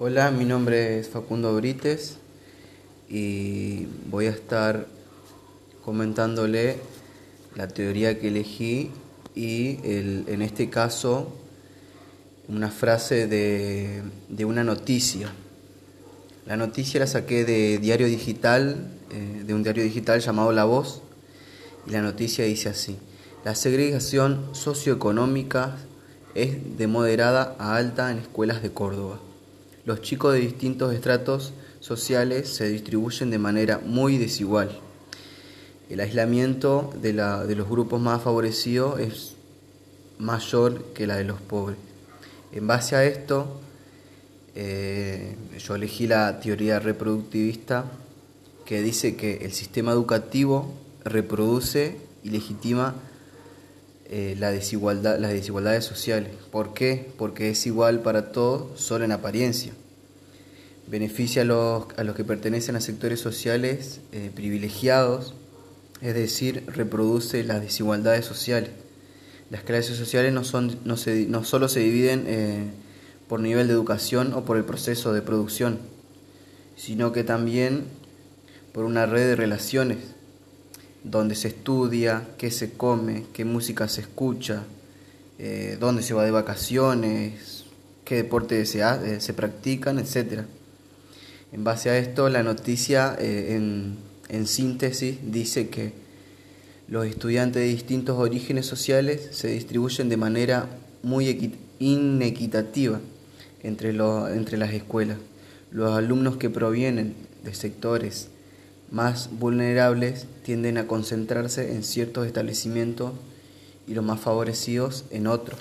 Hola, mi nombre es Facundo Brites y voy a estar comentándole la teoría que elegí y el, en este caso una frase de, una noticia. La noticia la saqué de diario digital, eh, de un diario digital llamado La Voz, y la noticia dice así, la segregación socioeconómica es de moderada a alta en escuelas de Córdoba. Los chicos de distintos estratos sociales se distribuyen de manera muy desigual. El aislamiento de, la, de los grupos más favorecidos es mayor que la de los pobres. En base a esto, eh, yo elegí la teoría reproductivista que dice que el sistema educativo reproduce y legitima eh, la desigualdad, las desigualdades sociales. ¿Por qué? Porque es igual para todos, solo en apariencia. Beneficia a los, a los que pertenecen a sectores sociales eh, privilegiados, es decir, reproduce las desigualdades sociales. Las clases sociales no, son, no, se, no solo se dividen eh, por nivel de educación o por el proceso de producción, sino que también por una red de relaciones donde se estudia, qué se come, qué música se escucha, eh, dónde se va de vacaciones, qué deportes se, se practican, etc. En base a esto, la noticia eh, en, en síntesis dice que los estudiantes de distintos orígenes sociales se distribuyen de manera muy inequitativa entre, entre las escuelas. Los alumnos que provienen de sectores más vulnerables tienden a concentrarse en ciertos establecimientos y los más favorecidos en otros.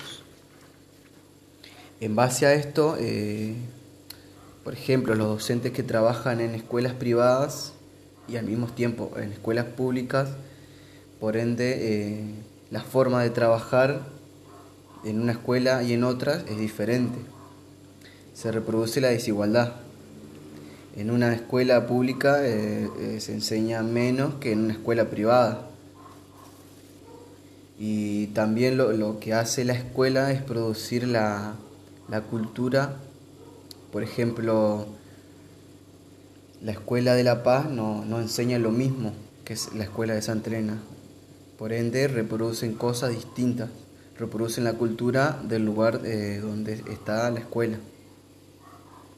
En base a esto, eh, por ejemplo, los docentes que trabajan en escuelas privadas y al mismo tiempo en escuelas públicas, por ende, eh, la forma de trabajar en una escuela y en otras es diferente. Se reproduce la desigualdad en una escuela pública eh, eh, se enseña menos que en una escuela privada. Y también lo, que hace la escuela es producir la, cultura. Por ejemplo, la escuela de La Paz no, no enseña lo mismo que la escuela de Santa Elena. Por ende, reproducen cosas distintas, reproducen la cultura del lugar eh, donde está la escuela.